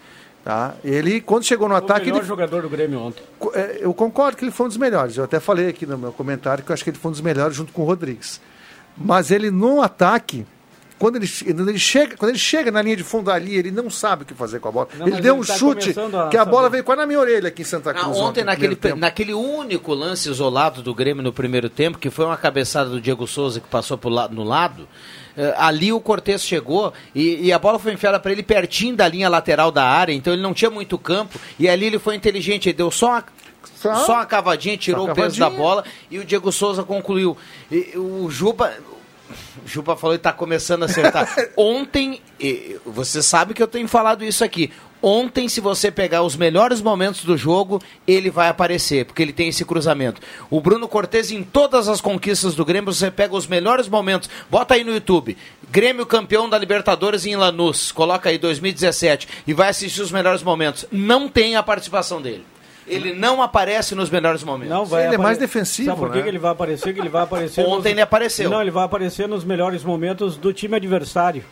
Tá? Ele, quando chegou no O ataque, melhor ele jogador do Grêmio ontem. É, Eu concordo que ele foi um dos melhores. Eu até falei aqui no meu comentário que eu acho que ele foi um dos melhores junto com o Rodrigues. Mas ele no ataque, quando ele, quando ele chega, quando ele chega na linha de fundo ali, ele não sabe o que fazer com a bola. Não, ele deu ele um tá chute a que a bola saber. veio quase na minha orelha aqui em Santa Ah, Cruz. ontem, no naquele, naquele único lance isolado do Grêmio no primeiro tempo, que foi uma cabeçada do Diego Souza que passou pro la- no lado, ali o Cortez chegou e, e a bola foi enfiada para ele pertinho da linha lateral da área, então ele não tinha muito campo, e ali ele foi inteligente, ele deu só uma, só, uma cavadinha, tirou Só o peso da cavadinha. bola e o Diego Souza concluiu. E, o Juba. O Juba falou que está começando a acertar. Ontem, você sabe que eu tenho falado isso aqui. Ontem, se você pegar os melhores momentos do jogo, ele vai aparecer, porque ele tem esse cruzamento. O Bruno Cortes, em todas as conquistas do Grêmio, você pega os melhores momentos. Bota aí no YouTube. Grêmio campeão da Libertadores em Lanús. Coloca aí 2017 e vai assistir os melhores momentos. Não tem a participação dele. Ele não aparece nos melhores momentos. Não vai Ele é mais defensivo, Sabe por que né? que ele vai aparecer? Que ele vai aparecer. Ontem ele apareceu. Não, ele vai aparecer nos melhores momentos do time adversário.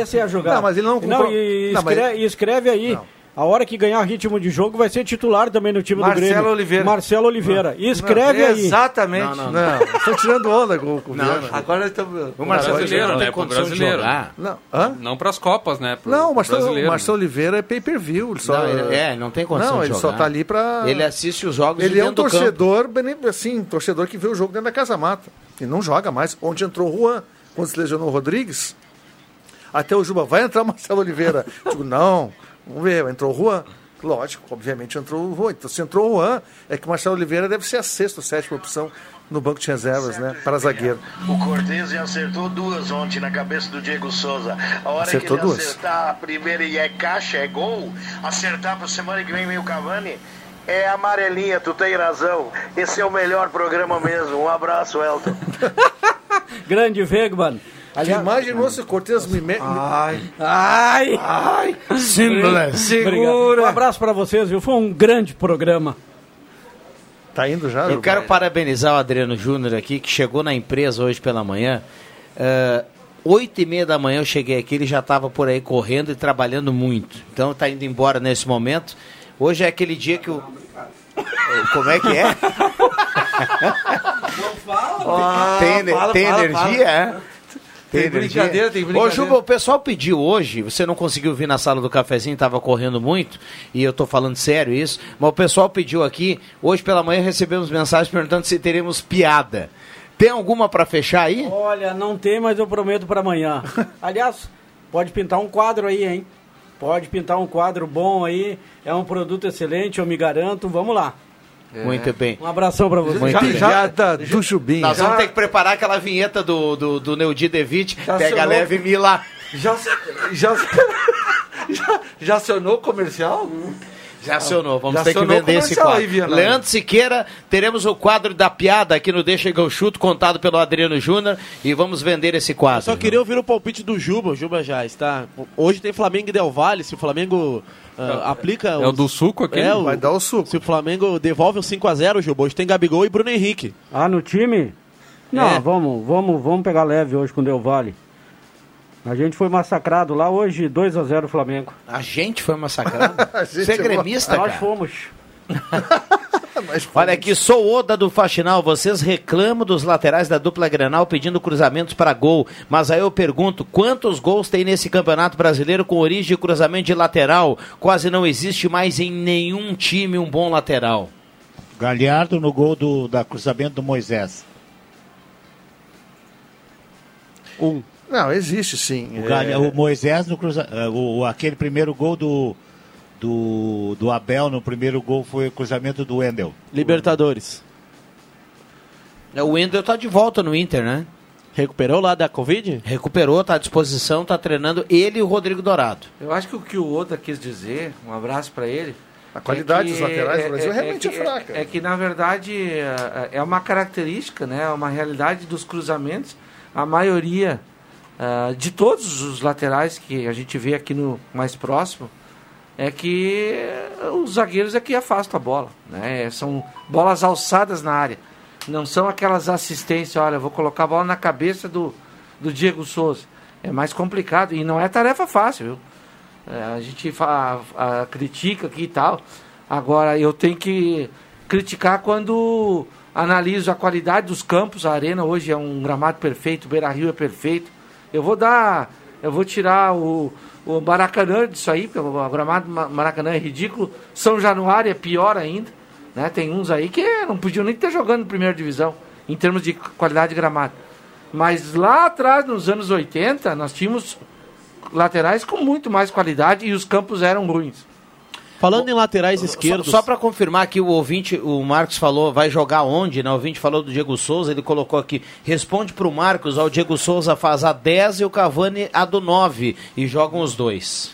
Esse é a jogada. Não, mas ele não compro- e, Não, mas- escreve, e escreve aí. A hora que ganhar ritmo de jogo vai ser titular também no time do Marcelo Grêmio. Oliveira. Marcelo Oliveira. E escreve Não, aí. Exatamente. Não, estão tirando onda com, com o Viana. Agora estamos. O Marcelo brasileiro, Oliveira não né? Pro de brasileiro. Não, hã? Não para as Copas, né? Pro- Não, o Marcelo, o Marcelo Oliveira é pay-per-view. Só, Não, ele- é, não tem condição Não, de ele jogar. só tá ali pra... Ele assiste os jogos Ele de é um do torcedor, assim, torcedor que vê o jogo dentro da casa mata. E não joga mais. Onde entrou o Juan, quando se lesionou o Rodrigues, até o Juba, vai entrar o Marcelo Oliveira. Digo, não, vamos ver, entrou o Juan. Lógico, obviamente entrou o Juan. Então, se entrou o Juan, é que o Marcelo Oliveira deve ser a sexta ou sétima opção no banco de reservas, né? Para zagueiro. O Cortez acertou duas ontem na cabeça do Diego Souza. A hora Acertou que ele duas. acertar a primeira e é caixa, é gol, acertar pra semana que vem meio Cavani, é amarelinha, tu tem razão. Esse é o melhor programa mesmo. Um abraço, Elton. Grande Wegman. Aliás, imaginou se o Cortez me... me- Ai, Ai! ai. Segura! Um abraço pra vocês, viu? Foi um grande programa. Tá indo já? Eu quero parabenizar o Adriano Júnior aqui, que chegou na empresa hoje pela manhã. Eh, Oito e meia da manhã eu cheguei aqui, ele já estava por aí correndo e trabalhando muito. Então está indo embora nesse momento. Hoje é aquele dia que o. Como é que é? tem ener- fala, tem fala, energia, é? Tem brincadeira, tem Ô, brincadeira. Juba, o pessoal pediu hoje, você não conseguiu vir na sala do cafezinho, estava correndo muito, e eu tô falando sério isso, mas o pessoal pediu aqui, hoje pela manhã recebemos mensagens perguntando se teremos piada. Tem alguma para fechar aí? Olha, não tem, mas eu prometo para amanhã. Aliás, pode pintar um quadro aí, hein? Pode pintar um quadro bom aí. É um produto excelente, eu me garanto. Vamos lá. Muito bem. Um abração para vocês. Muito bem. Piada do Jubim. Nós vamos ter que preparar aquela vinheta do, do, do Neudi Devitt, Já pega leve e mila. Já, já, já, já acionou o comercial? Já acionou, vamos Já ter que vender esse quadro. aí, Viana. Leandro Siqueira, teremos o quadro da piada aqui no Deixa que eu chuto, contado pelo Adriano Júnior, e vamos vender esse quadro. Só queria ouvir o palpite do Juba. O Juba já está. Hoje tem Flamengo e Del Valle. Se o Flamengo ah, aplica. É o do suco aquele? É, o, Vai dar o suco. Se o Flamengo devolve o 5x0, Juba. Hoje tem Gabigol e Bruno Henrique. Ah, no time? Não, É. vamos, vamos, vamos pegar leve hoje com o Del Valle. A gente foi massacrado lá hoje, 2 a 0 Flamengo. A gente foi massacrado? Gente Você é gremista, Nós cara? fomos. Mas, Olha aqui, sou Oda do Faxinal. Vocês reclamam dos laterais da dupla Granal pedindo cruzamentos para gol. Mas aí eu pergunto, quantos gols tem nesse Campeonato Brasileiro com origem de cruzamento de lateral? Quase não existe mais em nenhum time um bom lateral. Galhardo no gol do da cruzamento do Moisés. Um. Não, existe sim. O, É, Galha- o Moisés no cruza... eh, o, aquele primeiro gol do, do, do Abel no primeiro gol foi o cruzamento do Wendel. Libertadores. É, O Wendel tá de volta no Inter, né? Recuperou lá da Covid? Recuperou, tá à disposição, tá treinando ele e o Rodrigo Dourado. Eu acho que o que o Oda quis dizer, um abraço para ele. A qualidade é dos que- laterais do Brasil realmente que- é fraca. É, que, na verdade, é, é uma característica, né, é uma realidade dos cruzamentos. A maioria ah, de todos os laterais que a gente vê aqui no mais próximo é que os zagueiros é que afastam a bola. Né? São bolas alçadas na área. Não são aquelas assistências, olha, vou colocar a bola na cabeça do, do Diego Souza. É mais complicado e não é tarefa fácil, viu? É, a gente fa- a- critica aqui e tal. Agora, eu tenho que criticar quando analiso a qualidade dos campos. A arena hoje é um gramado perfeito, Beira Rio é perfeito. Eu vou dar. Eu vou tirar o, o Maracanã disso aí, porque o gramado Ma- Maracanã é ridículo. São Januário é pior ainda. Né? Tem uns aí que não podiam nem estar jogando em primeira divisão, em termos de qualidade de gramado. Mas lá atrás, nos anos 80, nós tínhamos laterais com muito mais qualidade e os campos eram ruins. Falando em laterais esquerdos. Só, para confirmar que o ouvinte, o Marcos falou, vai jogar onde, né? O ouvinte falou do Diego Souza, ele colocou aqui, responde pro Marcos, ó, o Diego Souza faz a 10 e o Cavani a do 9 e jogam os dois.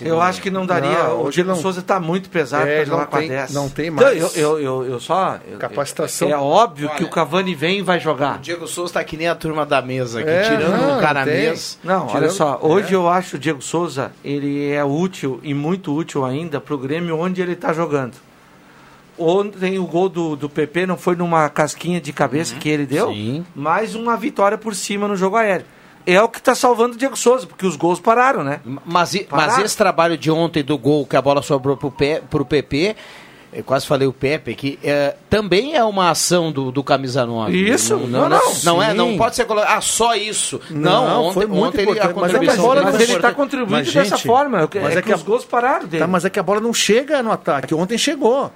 Eu acho que não daria. Não, o hoje Diego não- Souza está muito pesado É, para jogar não com a tem- 10. não tem Então, mais eu, eu, eu, eu só. eu- capacitação. É óbvio que o Cavani vem e vai jogar. O Diego Souza tá que nem a turma da mesa aqui, É, tirando não, o cara não mesa. Não, olha tirando- só, hoje É. eu acho o Diego Souza, ele é útil e muito útil ainda pro Grêmio onde ele está jogando. Ontem o gol do, do PP não foi numa casquinha de cabeça Uhum. que ele deu, mas uma vitória por cima no jogo aéreo. É o que está salvando o Diego Souza, porque os gols pararam, né? Mas, e- mas Pararam. esse trabalho de ontem do gol que a bola sobrou pro, Pe, pro PP, eu quase falei o Pepe, que é, também é uma ação do, do camisa 9. Isso, não, não, não, não, não é, não pode ser colocado, ah, só isso. Não, Não, ontem, foi muito ontem ele, a importante, mas é que a bola Mas ele está contribuindo Mas, dessa gente, forma, é, mas é é que, que a- os gols pararam dele. Tá, mas é que a bola não chega no ataque. Ontem chegou.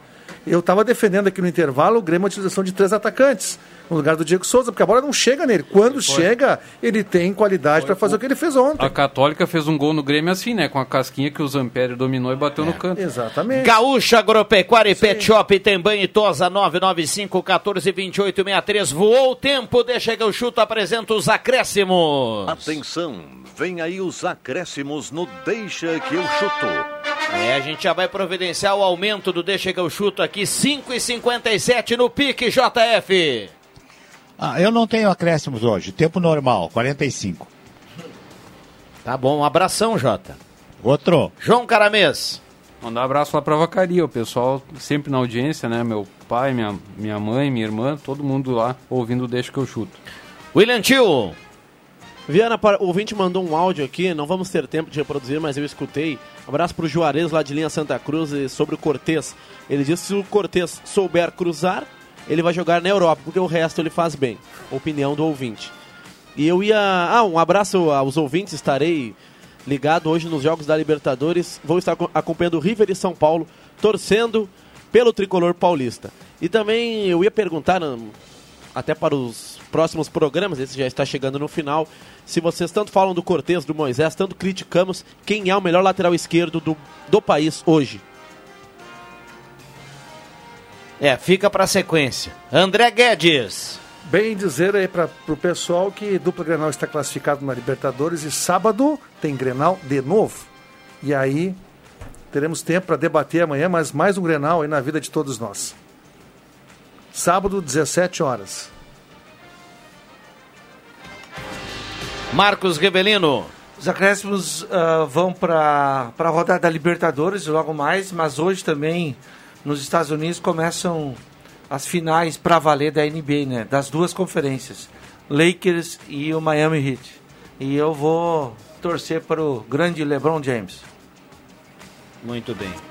Eu estava defendendo aqui no intervalo o Grêmio a utilização de três atacantes no lugar do Diego Souza, porque a bola não chega nele. Quando chega, ele tem qualidade para fazer o que ele fez ontem. A Católica fez um gol no Grêmio assim, né? Com a casquinha que o Zampério dominou e bateu no canto. Exatamente. Gaúcha Agropecuária e Pet Shop tem banho e tosa 995 14 28 63. Voou o tempo, deixa que eu chuto, apresenta os acréscimos. Atenção, vem aí os acréscimos no Deixa que eu chuto. É, a gente já vai providenciar o aumento do Deixa que eu chuto aqui, 5,57 no pique JF. Ah, eu não tenho acréscimos hoje. Tempo normal, 45. Tá bom, um abração, Jota. Outro. João Caramês. Mandar um abraço lá pra Vacaria, o pessoal sempre na audiência, né? Meu pai, minha, minha mãe, minha irmã, todo mundo lá ouvindo o Deixa que eu chuto. William Tio. Viana, para- o ouvinte mandou um áudio aqui, não vamos ter tempo de reproduzir, mas eu escutei. Abraço pro Juarez lá de linha Santa Cruz sobre o Cortez. Ele disse que se o Cortez souber cruzar, ele vai jogar na Europa, porque o resto ele faz bem. Opinião do ouvinte. E eu ia. Ah, um abraço aos ouvintes, estarei ligado hoje nos Jogos da Libertadores. Vou estar co- acompanhando o River e São Paulo, torcendo pelo tricolor paulista. E também eu ia perguntar, hum, até para os próximos programas, esse já está chegando no final, se vocês tanto falam do Cortez, do Moisés, tanto criticamos, quem é o melhor lateral esquerdo do, do país hoje? É, fica pra sequência. André Guedes. Bem dizer aí para o pessoal que dupla Grenal está classificado na Libertadores e sábado tem Grenal de novo. E aí teremos tempo para debater amanhã, mas mais um Grenal aí na vida de todos nós. Sábado, 17 horas. Marcos Rebelino. Os acréscimos ah, vão para a rodada da Libertadores logo mais, mas hoje também nos Estados Unidos começam as finais para valer da NBA, né? Das duas conferências, Lakers e o Miami Heat. E eu vou torcer para o grande LeBron James. Muito bem.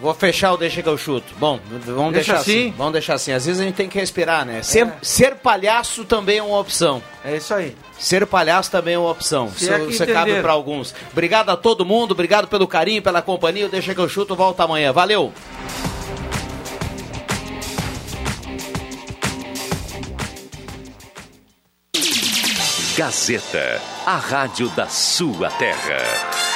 Vou fechar o deixa que eu chuto. Bom, vamos deixa deixar assim. assim. Vamos deixar assim. Às vezes a gente tem que respirar, né? É. Ser, é. ser palhaço também é uma opção. É isso aí. Ser palhaço também é uma opção. Se isso é cabe para alguns. Obrigado a todo mundo, obrigado pelo carinho, pela companhia. Deixa que eu chuto, volta amanhã. Valeu. Gazeta, a rádio da sua terra.